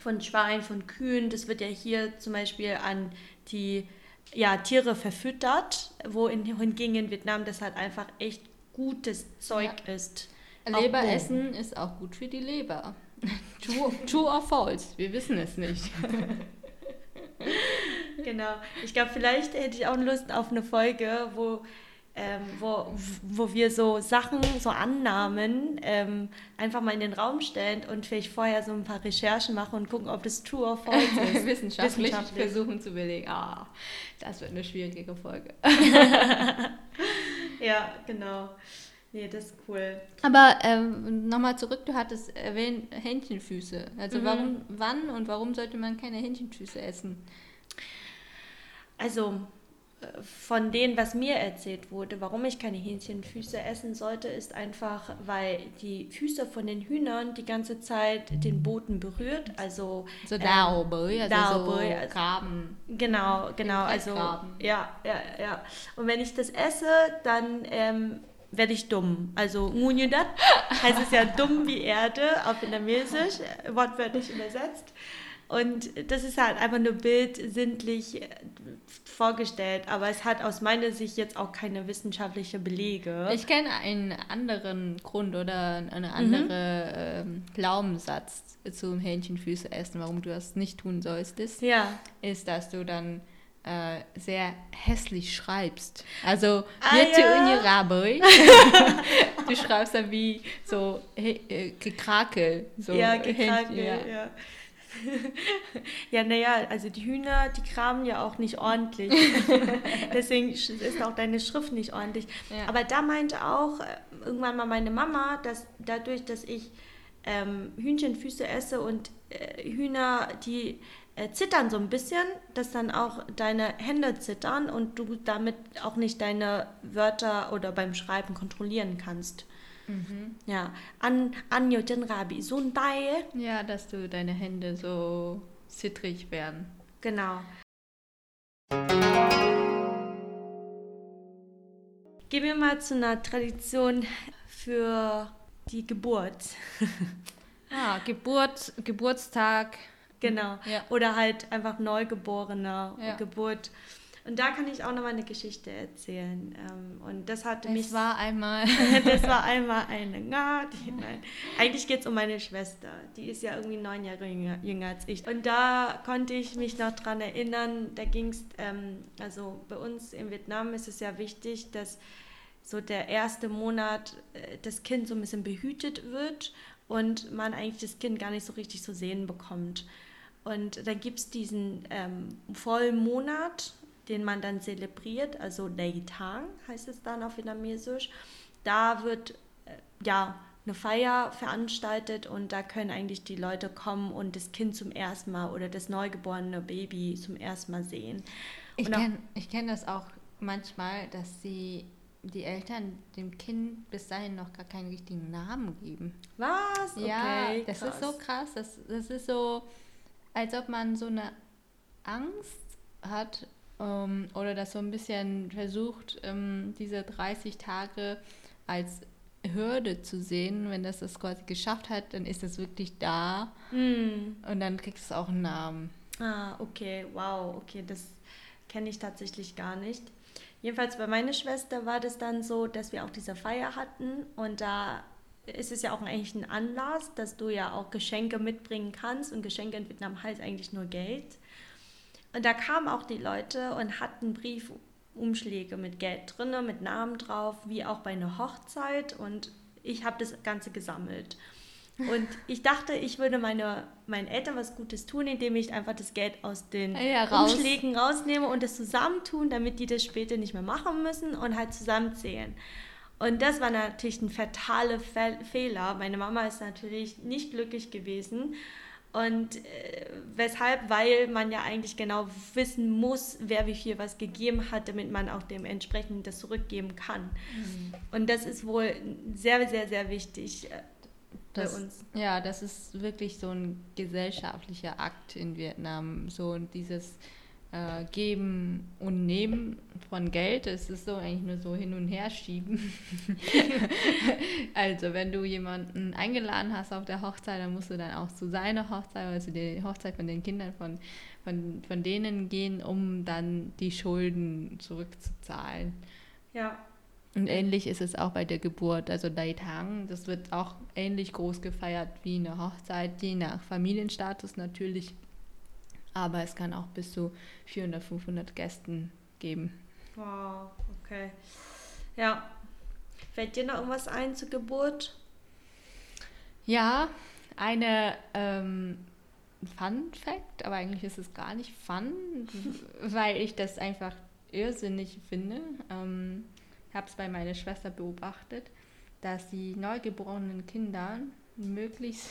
Speaker 2: von Schweinen, von Kühen, das wird ja hier zum Beispiel an die ja, Tiere verfüttert, wo in, hingegen in Vietnam das halt einfach echt gutes Zeug ja. ist.
Speaker 1: Leber essen ist auch gut für die Leber. True, true or false? Wir wissen es nicht.
Speaker 2: genau. Ich glaube, vielleicht hätte ich auch Lust auf eine Folge, wo, ähm, wo, wo wir so Sachen, so Annahmen ähm, einfach mal in den Raum stellen und vielleicht vorher so ein paar Recherchen machen und gucken, ob das true or false ist.
Speaker 1: Wissenschaftlich, Wissenschaftlich versuchen zu belegen. Ah, das wird eine schwierige Folge.
Speaker 2: Ja, genau. Nee, das ist cool.
Speaker 1: Aber ähm, nochmal zurück, du hattest erwähnt Hähnchenfüße. Also mhm. warum, wann und warum sollte man keine Hähnchenfüße essen?
Speaker 2: Also von dem, was mir erzählt wurde, warum ich keine Hähnchenfüße essen sollte, ist einfach, weil die Füße von den Hühnern die ganze Zeit den Boden berührt, also
Speaker 1: so ähm, Daobei, also Daobei, so also Graben.
Speaker 2: Genau, genau, also ja, ja, ja. Und wenn ich das esse, dann ähm, werde ich dumm. Also Munjudat heißt es ja dumm wie Erde auf Vietnamesisch, wortwörtlich übersetzt. Und das ist halt einfach nur bildsinnlich äh, vorgestellt, aber es hat aus meiner Sicht jetzt auch keine wissenschaftliche Belege.
Speaker 1: Ich kenne einen anderen Grund oder einen anderen mhm. ähm, Glaubenssatz zum Hähnchenfüße essen, warum du das nicht tun solltest.
Speaker 2: Ja.
Speaker 1: Ist, dass du dann äh, sehr hässlich schreibst. Also, ah, ja. du schreibst dann wie so äh, Gekrakel. So
Speaker 2: ja, Gekrakel, ja. ja. ja, naja, also die Hühner, die kramen ja auch nicht ordentlich. Deswegen ist auch deine Schrift nicht ordentlich. Ja. Aber da meinte auch äh, irgendwann mal meine Mama, dass dadurch, dass ich ähm, Hühnchenfüße esse und äh, Hühner, die äh, zittern so ein bisschen, dass dann auch deine Hände zittern und du damit auch nicht deine Wörter oder beim Schreiben kontrollieren kannst. Mhm. Ja, an Anjo Rabi so ein Teil.
Speaker 1: Ja, dass du deine Hände so zittrig werden.
Speaker 2: Genau. Gehen wir mal zu einer Tradition für die Geburt.
Speaker 1: ah, Geburt, Geburtstag,
Speaker 2: Genau. Ja. Oder halt einfach Neugeborene, ja. Geburt. Und da kann ich auch nochmal eine Geschichte erzählen. Ähm, und das hatte
Speaker 1: es
Speaker 2: mich.
Speaker 1: war einmal.
Speaker 2: das war einmal eine. Na, die, nein. Eigentlich geht es um meine Schwester. Die ist ja irgendwie neun Jahre jünger, jünger als ich. Und da konnte ich mich noch dran erinnern, da ging es, ähm, also bei uns in Vietnam ist es ja wichtig, dass so der erste Monat äh, das Kind so ein bisschen behütet wird und man eigentlich das Kind gar nicht so richtig zu sehen bekommt. Und dann gibt es diesen ähm, Vollmonat, den man dann zelebriert, also Day Tang heißt es dann auf Vietnamesisch. Da wird äh, ja eine Feier veranstaltet und da können eigentlich die Leute kommen und das Kind zum ersten Mal oder das neugeborene Baby zum ersten Mal sehen.
Speaker 1: Ich kenne kenn das auch manchmal, dass sie die Eltern dem Kind bis dahin noch gar keinen richtigen Namen geben.
Speaker 2: Was?
Speaker 1: Okay, ja, das krass. ist so krass. Das, das ist so, als ob man so eine Angst hat ähm, oder das so ein bisschen versucht, ähm, diese 30 Tage als Hürde zu sehen. Wenn das das quasi geschafft hat, dann ist es wirklich da mm. und dann kriegst du auch einen Namen.
Speaker 2: Ah, okay, wow, okay, das kenne ich tatsächlich gar nicht. Jedenfalls bei meiner Schwester war das dann so, dass wir auch diese Feier hatten und da ist es ja auch eigentlich ein Anlass, dass du ja auch Geschenke mitbringen kannst und Geschenke in Vietnam heißt eigentlich nur Geld. Und da kamen auch die Leute und hatten Briefumschläge mit Geld drin, mit Namen drauf, wie auch bei einer Hochzeit und ich habe das Ganze gesammelt. Und ich dachte, ich würde meine, meinen Eltern was Gutes tun, indem ich einfach das Geld aus den ja, raus. Umschlägen rausnehme und das zusammentun, damit die das später nicht mehr machen müssen und halt zusammenzählen. Und das war natürlich ein fataler Fe Fehler. Meine Mama ist natürlich nicht glücklich gewesen. Und äh, weshalb? Weil man ja eigentlich genau wissen muss, wer wie viel was gegeben hat, damit man auch dementsprechend das zurückgeben kann. Mhm. Und das ist wohl sehr, sehr, sehr wichtig äh,
Speaker 1: das, bei uns. Ja, das ist wirklich so ein gesellschaftlicher Akt in Vietnam. So dieses äh, Geben und Nehmen von Geld. Es ist so eigentlich nur so hin und her schieben. also wenn du jemanden eingeladen hast auf der Hochzeit, dann musst du dann auch zu seiner Hochzeit, also die Hochzeit von den Kindern von, von, von denen gehen, um dann die Schulden zurückzuzahlen.
Speaker 2: Ja.
Speaker 1: Und ähnlich ist es auch bei der Geburt, also Dai Tang, das wird auch ähnlich groß gefeiert wie eine Hochzeit, je nach Familienstatus natürlich. Aber es kann auch bis zu 400, 500 Gästen geben.
Speaker 2: Wow, okay. Ja. Fällt dir noch irgendwas ein zur Geburt?
Speaker 1: Ja, eine ähm, Fun Fact, aber eigentlich ist es gar nicht fun, weil ich das einfach irrsinnig finde. Ähm, ich habe es bei meiner Schwester beobachtet, dass die neugeborenen Kinder möglichst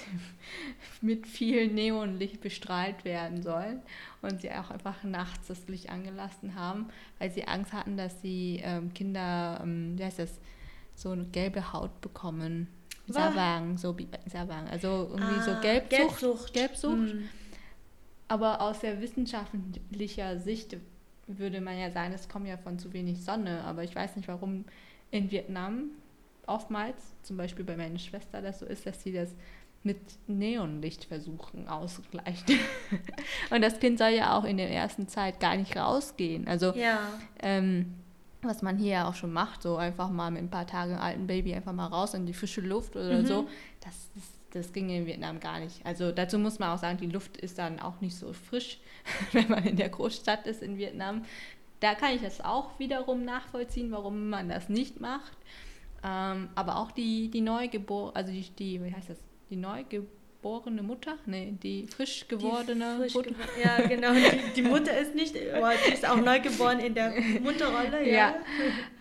Speaker 1: mit viel Neonlicht bestrahlt werden sollen und sie auch einfach nachts das Licht angelassen haben, weil sie Angst hatten, dass die ähm, Kinder, ähm, wie heißt das, so eine gelbe Haut bekommen. Savang, so Savang, also irgendwie ah, so Gelbsucht. Gelbsucht. Gelbsucht. Mhm. Aber aus der wissenschaftlicher Sicht würde man ja sagen, es kommt ja von zu wenig Sonne, aber ich weiß nicht, warum in Vietnam oftmals, zum Beispiel bei meiner Schwester, das so ist, dass sie das mit Neonlicht versuchen auszugleichen. und das Kind soll ja auch in der ersten Zeit gar nicht rausgehen. Also ja. ähm, was man hier auch schon macht, so einfach mal mit ein paar Tagen alten Baby einfach mal raus in die frische Luft oder mhm. so, das, das, das ging in Vietnam gar nicht. Also dazu muss man auch sagen, die Luft ist dann auch nicht so frisch, wenn man in der Großstadt ist in Vietnam. Da kann ich das auch wiederum nachvollziehen, warum man das nicht macht. Ähm, aber auch die, die Neugeborene, also die, die, wie heißt das, die Neugeborene Mutter, nee, die frisch gewordene
Speaker 2: frisch Mutter. Ge ja, genau, die, die, Mutter ist nicht, oh, die ist auch neugeboren in der Mutterrolle, ja. ja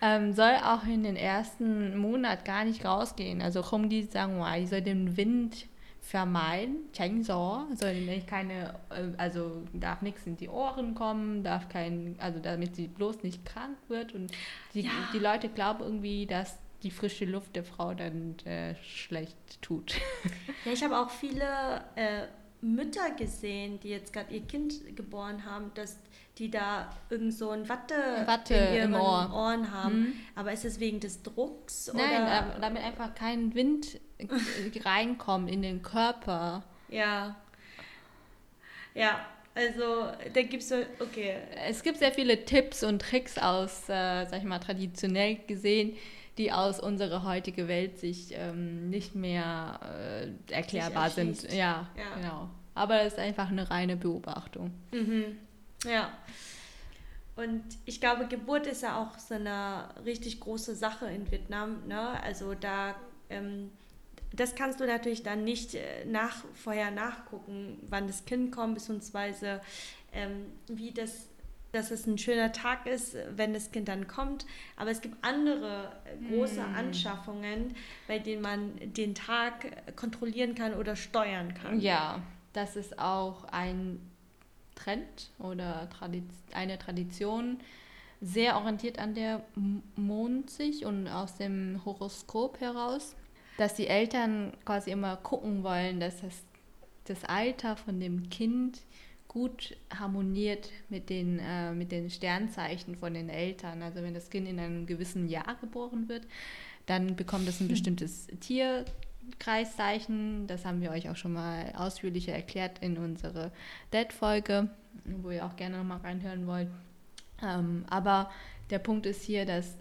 Speaker 1: ähm, soll auch in den ersten Monat gar nicht rausgehen. Also kommen die sagen, die soll den Wind vermeiden, tránh gió, soll nicht keine, äh, also darf nichts in die Ohren kommen, darf kein, also damit sie bloß nicht krank wird und die, ja. die Leute glauben irgendwie, dass die frische Luft der Frau dann äh, schlecht tut.
Speaker 2: Ja, ich habe auch viele äh, Mütter gesehen, die jetzt gerade ihr Kind geboren haben, dass die da irgend so ein Watte,
Speaker 1: Watte in ihren
Speaker 2: Ohr. Ohren haben. Mhm. Aber ist es wegen des Drucks?
Speaker 1: Nein, oder? damit einfach kein Wind reinkommt in den Körper.
Speaker 2: Ja. Ja, also da gibt es so, okay.
Speaker 1: Es gibt sehr viele Tipps und Tricks aus, äh, sag ich mal, traditionell gesehen, die aus unserer heutigen Welt sich ähm, nicht mehr äh, erklärbar sind. Ja, ja, genau. Aber es ist einfach eine reine Beobachtung.
Speaker 2: Mhm. Ja. Und ich glaube, Geburt ist ja auch so eine richtig große Sache in Vietnam. Ne? Also da, ähm, das kannst du natürlich dann nicht äh, nach, vorher nachgucken, wann das Kind kommt, beziehungsweise ähm, wie das dass es ein schöner Tag ist, wenn das Kind dann kommt. Aber es gibt andere große mm. Anschaffungen, bei denen man den Tag kontrollieren kann oder steuern kann.
Speaker 1: Ja, das ist auch ein Trend oder Tradi eine Tradition, sehr orientiert an der Mondsicht und aus dem Horoskop heraus, dass die Eltern quasi immer gucken wollen, dass das, das Alter von dem Kind gut harmoniert mit den, äh, mit den Sternzeichen von den Eltern. Also wenn das Kind in einem gewissen Jahr geboren wird, dann bekommt es ein hm. bestimmtes Tierkreiszeichen. Das haben wir euch auch schon mal ausführlicher erklärt in unserer Dead-Folge, wo ihr auch gerne nochmal reinhören wollt. Ähm, aber der Punkt ist hier, dass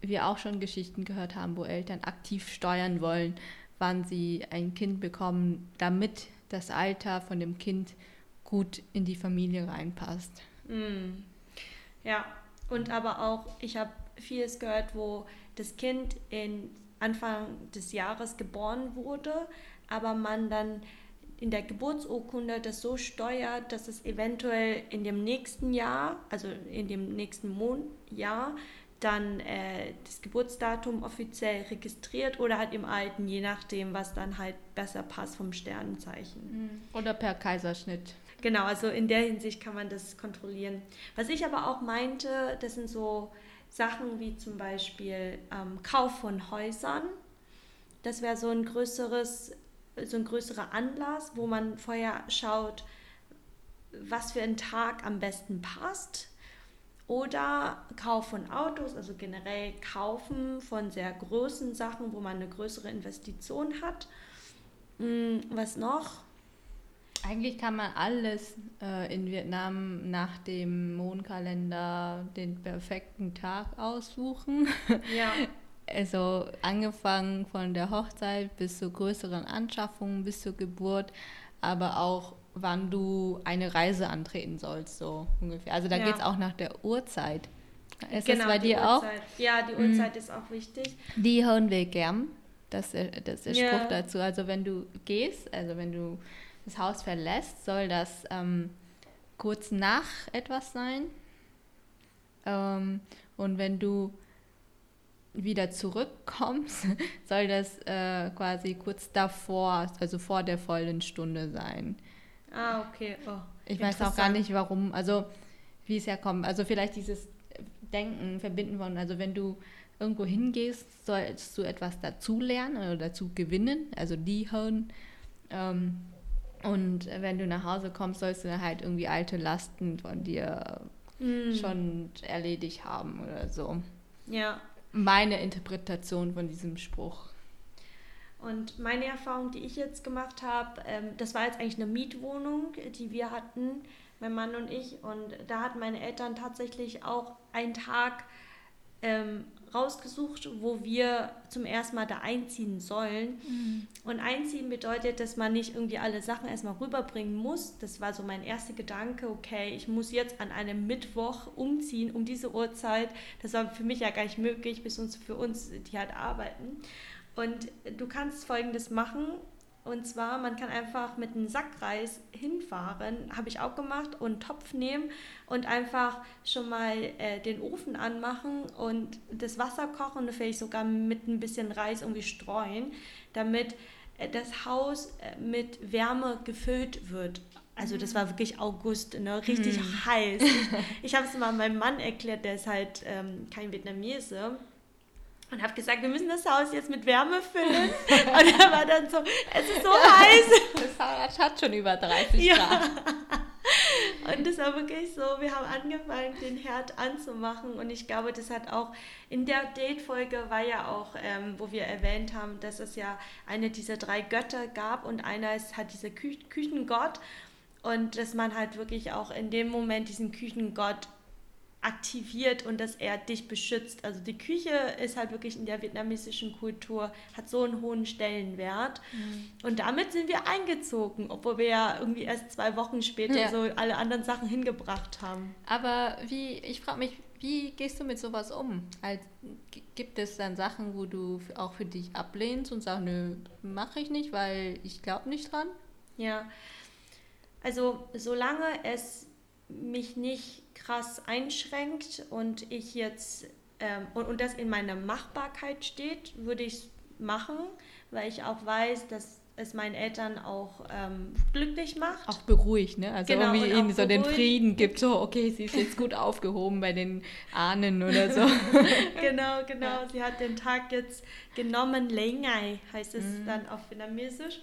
Speaker 1: wir auch schon Geschichten gehört haben, wo Eltern aktiv steuern wollen, wann sie ein Kind bekommen, damit das Alter von dem Kind gut in die Familie reinpasst.
Speaker 2: Mm. Ja, und aber auch, ich habe vieles gehört, wo das Kind in Anfang des Jahres geboren wurde, aber man dann in der Geburtsurkunde das so steuert, dass es eventuell in dem nächsten Jahr, also in dem nächsten Mondjahr, dann äh, das Geburtsdatum offiziell registriert oder halt im alten, je nachdem, was dann halt besser passt vom Sternenzeichen.
Speaker 1: Mhm. Oder per Kaiserschnitt.
Speaker 2: Genau, also in der Hinsicht kann man das kontrollieren. Was ich aber auch meinte, das sind so Sachen wie zum Beispiel ähm, Kauf von Häusern. Das wäre so ein größeres, so ein größerer Anlass, wo man vorher schaut, was für ein Tag am besten passt. Oder Kauf von Autos, also generell Kaufen von sehr großen Sachen, wo man eine größere Investition hat. Hm, was noch?
Speaker 1: Eigentlich kann man alles äh, in Vietnam nach dem Mondkalender den perfekten Tag aussuchen. Ja. Also angefangen von der Hochzeit bis zur größeren Anschaffung, bis zur Geburt, aber auch wann du eine Reise antreten sollst, so ungefähr. Also da ja. geht es auch nach der Uhrzeit. Ist genau, das bei dir
Speaker 2: Uhrzeit. auch? Ja, die mhm. Uhrzeit mhm. ist auch wichtig.
Speaker 1: Die hören wir gern. Das, das ist der Spruch ja. dazu. Also wenn du gehst, also wenn du das Haus verlässt, soll das ähm, kurz nach etwas sein. Ähm, und wenn du wieder zurückkommst, soll das äh, quasi kurz davor, also vor der vollen Stunde sein.
Speaker 2: Ah, okay. Oh,
Speaker 1: ich weiß auch gar nicht, warum, also wie es herkommt. Also vielleicht dieses Denken verbinden wollen. Also wenn du irgendwo hingehst, sollst du etwas dazulernen oder dazu gewinnen, also die hören. Ähm, und wenn du nach Hause kommst, sollst du halt irgendwie alte Lasten von dir mm. schon erledigt haben oder so.
Speaker 2: Ja.
Speaker 1: Meine Interpretation von diesem Spruch.
Speaker 2: Und meine Erfahrung, die ich jetzt gemacht habe, ähm, das war jetzt eigentlich eine Mietwohnung, die wir hatten, mein Mann und ich. Und da hatten meine Eltern tatsächlich auch einen Tag ähm, rausgesucht, wo wir zum ersten Mal da einziehen sollen. Mhm. Und einziehen bedeutet, dass man nicht irgendwie alle Sachen erstmal rüberbringen muss. Das war so mein erster Gedanke, okay, ich muss jetzt an einem Mittwoch umziehen um diese Uhrzeit. Das war für mich ja gar nicht möglich, bis uns für uns, die halt arbeiten. Und du kannst folgendes machen. Und zwar, man kann einfach mit einem Sackreis hinfahren, habe ich auch gemacht, und einen Topf nehmen und einfach schon mal äh, den Ofen anmachen und das Wasser kochen und vielleicht sogar mit ein bisschen Reis irgendwie streuen, damit äh, das Haus äh, mit Wärme gefüllt wird. Also das war wirklich August, ne? richtig mm. heiß. Ich, ich habe es mal meinem Mann erklärt, der ist halt ähm, kein Vietnamese und habe gesagt, wir müssen das Haus jetzt mit Wärme füllen. und er war dann so, es ist so heiß.
Speaker 1: Das hat schon über 30 ja. Grad.
Speaker 2: Und das war wirklich so, wir haben angefangen, den Herd anzumachen und ich glaube, das hat auch in der Date-Folge war ja auch, ähm, wo wir erwähnt haben, dass es ja eine dieser drei Götter gab und einer ist halt dieser Kü Küchengott und dass man halt wirklich auch in dem Moment diesen Küchengott aktiviert und dass er dich beschützt. Also die Küche ist halt wirklich in der vietnamesischen Kultur, hat so einen hohen Stellenwert. Mhm. Und damit sind wir eingezogen, obwohl wir ja irgendwie erst zwei Wochen später ja. so alle anderen Sachen hingebracht haben.
Speaker 1: Aber wie, ich frage mich, wie gehst du mit sowas um? Also, gibt es dann Sachen, wo du auch für dich ablehnst und sagst, nö, mache ich nicht, weil ich glaube nicht dran?
Speaker 2: Ja, also solange es mich nicht krass einschränkt und ich jetzt ähm, und, und das in meiner Machbarkeit steht, würde ich es machen, weil ich auch weiß, dass es meinen Eltern auch ähm, glücklich macht.
Speaker 1: Auch beruhigt, ne? Also genau, irgendwie ihnen so den Frieden gibt, so, okay, sie ist jetzt gut aufgehoben bei den Ahnen oder so.
Speaker 2: genau, genau. Ja. Sie hat den Tag jetzt genommen, Lengai heißt es mhm. dann auf Vietnamesisch.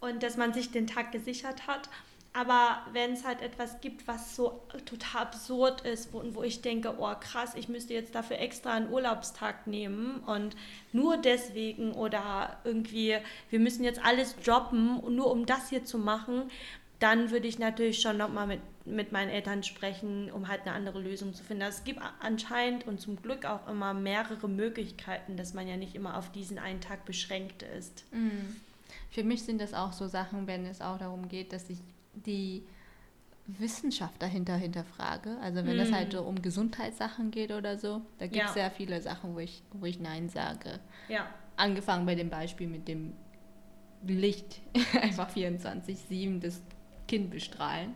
Speaker 2: Und dass man sich den Tag gesichert hat. Aber wenn es halt etwas gibt, was so total absurd ist, wo, wo ich denke, oh krass, ich müsste jetzt dafür extra einen Urlaubstag nehmen und nur deswegen oder irgendwie, wir müssen jetzt alles droppen, nur um das hier zu machen, dann würde ich natürlich schon nochmal mit, mit meinen Eltern sprechen, um halt eine andere Lösung zu finden. Es gibt anscheinend und zum Glück auch immer mehrere Möglichkeiten, dass man ja nicht immer auf diesen einen Tag beschränkt ist.
Speaker 1: Mhm. Für mich sind das auch so Sachen, wenn es auch darum geht, dass ich die Wissenschaft dahinter hinterfrage. Also wenn es mm. halt so um Gesundheitssachen geht oder so, da gibt es ja. sehr viele Sachen, wo ich, wo ich Nein sage.
Speaker 2: Ja.
Speaker 1: Angefangen bei dem Beispiel mit dem Licht, einfach 24-7 das Kind bestrahlen.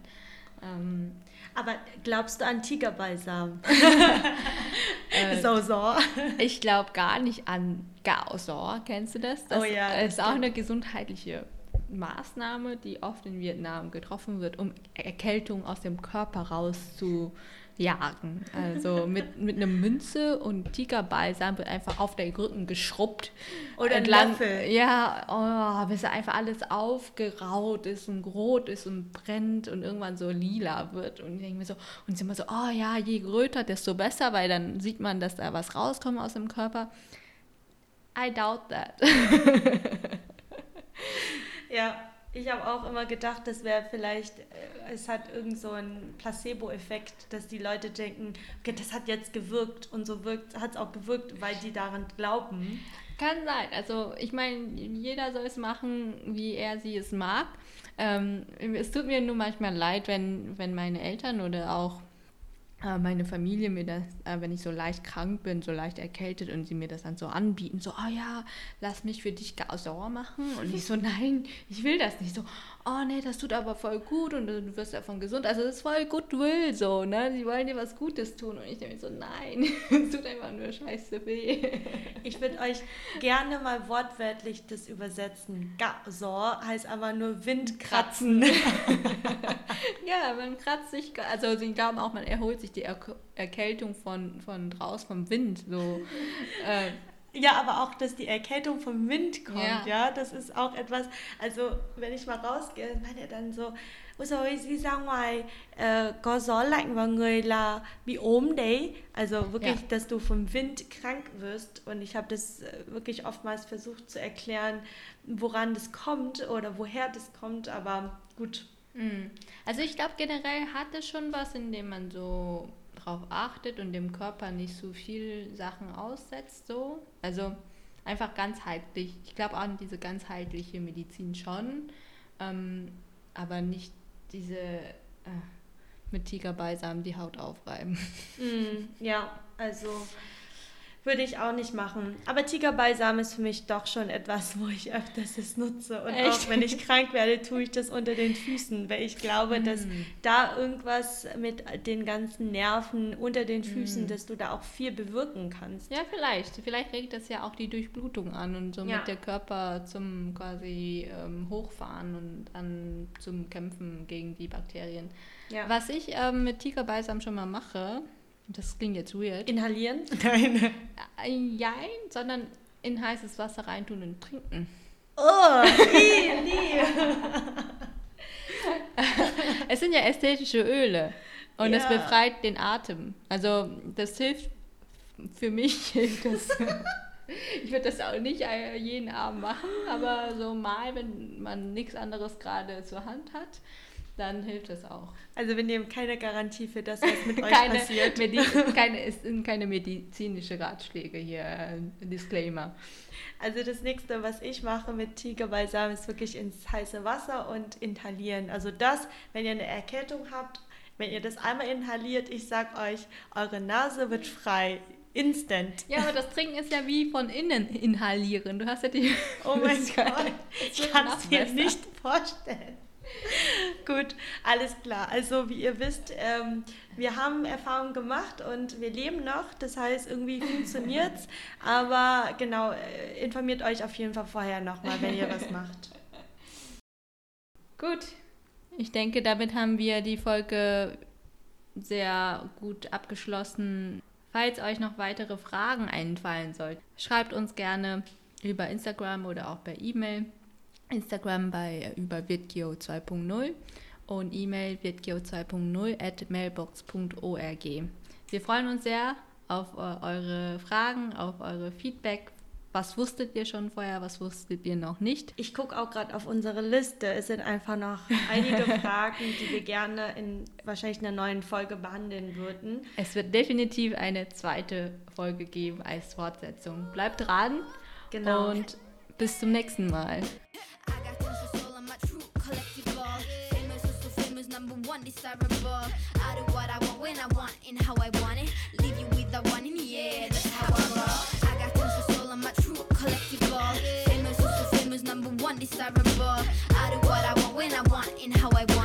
Speaker 2: Ähm, Aber glaubst du an Tigerbalsam? äh,
Speaker 1: so, so. Ich glaube gar nicht an Gaosor. Kennst du das? Das
Speaker 2: oh ja, das
Speaker 1: ist auch eine gesundheitliche Maßnahme, die oft in Vietnam getroffen wird, um Erkältung aus dem Körper rauszujagen. Also mit, mit einer Münze und Tigerbalsam wird einfach auf den Rücken geschrubbt.
Speaker 2: Oder entlang, Löffel.
Speaker 1: Ja, oh, bis einfach alles aufgeraut ist und rot ist und brennt und irgendwann so lila wird. Und ich denke mir so, und sie immer so, oh ja, je größer, desto besser, weil dann sieht man, dass da was rauskommt aus dem Körper. I doubt that.
Speaker 2: Ja, ich habe auch immer gedacht, das wäre vielleicht, äh, es hat irgend so einen Placebo-Effekt, dass die Leute denken, okay, das hat jetzt gewirkt und so hat es auch gewirkt, weil die daran glauben.
Speaker 1: Kann sein. Also ich meine, jeder soll es machen, wie er sie es mag. Ähm, es tut mir nur manchmal leid, wenn, wenn meine Eltern oder auch meine Familie mir das, äh, wenn ich so leicht krank bin, so leicht erkältet und sie mir das dann so anbieten, so, oh ja, lass mich für dich sauer machen. Und ich so, nein, ich will das nicht. So, oh nee, das tut aber voll gut und du wirst davon gesund. Also das ist voll Goodwill so, ne? Sie wollen dir was Gutes tun. Und ich denke so, nein, es tut einfach nur scheiße weh.
Speaker 2: Ich würde euch gerne mal wortwörtlich das übersetzen. Gasor heißt aber nur Windkratzen.
Speaker 1: ja, man kratzt sich, also sie glauben auch, man erholt sich die Erkältung von, von draußen vom Wind. So.
Speaker 2: Äh, ja, aber auch, dass die Erkältung vom Wind kommt, ja. ja, das ist auch etwas, also wenn ich mal rausgehe, meine er dann so, ôi rồi đi ra ngoài uh, có gió lạnh và người là bị ốm đấy. Also wirklich, ja. dass du vom Wind krank wirst. Und ich habe das äh, wirklich oftmals versucht zu erklären, woran das kommt oder woher das kommt, aber gut.
Speaker 1: Mm. Also ich glaube generell hat es schon was, indem man so drauf achtet und dem Körper nicht so viel Sachen aussetzt, so. Also einfach ganzheitlich. Ich glaube auch an diese ganzheitliche Medizin schon, ähm, aber nicht diese äh, mit Tigerbalsam die Haut aufreiben.
Speaker 2: Mm, ja, also würde ich auch nicht machen. Aber Tigerbalsam ist für mich doch schon etwas, wo ich öfters es nutze. Und Echt? auch wenn ich krank werde, tue ich das unter den Füßen, weil ich glaube, dass mm. da irgendwas mit den ganzen Nerven unter den Füßen, mm. dass du da auch viel bewirken kannst.
Speaker 1: Ja, vielleicht. Vielleicht regt das ja auch die Durchblutung an und somit ja. der Körper zum quasi ähm, Hochfahren und dann zum Kämpfen gegen die Bakterien. Ja. Was ich ähm, mit Tigerbalsam schon mal mache, das klingt jetzt weird.
Speaker 2: Inhalieren? Nein.
Speaker 1: Nein, sondern in heißes Wasser reintun und trinken.
Speaker 2: Oh, nie, nie.
Speaker 1: es sind ja ästhetische Öle und es befreit den Atem. Also das hilft, für mich hilft das. ich würde das auch nicht jeden Abend machen, aber so mal, wenn man nichts anderes gerade zur Hand hat, dann hilft es auch.
Speaker 2: Also wir nehmen keine Garantie für das, was mit euch keine passiert.
Speaker 1: Medi keine, es sind keine medizinische Ratschläge hier, äh, Disclaimer.
Speaker 2: Also das nächste, was ich mache mit Tigerbalsam, ist wirklich ins heiße Wasser und inhalieren. Also das, wenn ihr eine Erkältung habt, wenn ihr das einmal inhaliert, ich sag euch, eure Nase wird frei. Instant.
Speaker 1: Ja, aber das Trinken ist ja wie von innen inhalieren. Du hast ja die.
Speaker 2: Oh mein Gott, ich kann es dir nicht vorstellen. Gut, alles klar. Also wie ihr wisst, ähm, wir haben Erfahrungen gemacht und wir leben noch. Das heißt, irgendwie funktioniert es. Aber genau, äh, informiert euch auf jeden Fall vorher nochmal, wenn ihr was macht.
Speaker 1: Gut, ich denke, damit haben wir die Folge sehr gut abgeschlossen. Falls euch noch weitere Fragen einfallen sollten, schreibt uns gerne über Instagram oder auch per E-Mail. Instagram bei über Vitgeo 2.0 und E-Mail vitgeo2.0 at mailbox.org. Wir freuen uns sehr auf äh, eure Fragen, auf eure Feedback. Was wusstet ihr schon vorher, was wusstet ihr noch nicht?
Speaker 2: Ich gucke auch gerade auf unsere Liste. Es sind einfach noch einige Fragen, die wir gerne in wahrscheinlich einer neuen Folge behandeln würden.
Speaker 1: Es wird definitiv eine zweite Folge geben als Fortsetzung. Bleibt dran genau. und bis zum nächsten Mal. I
Speaker 3: got conscious all on my true collective ball. Famous or so famous, number one desirable.
Speaker 1: I do what I want when I want and how I want it. Leave you with the one in the air, that's how I roll. I got conscious all on my true collective ball. Famous or so famous, number one desirable.
Speaker 3: I do what I want when I want and how I want.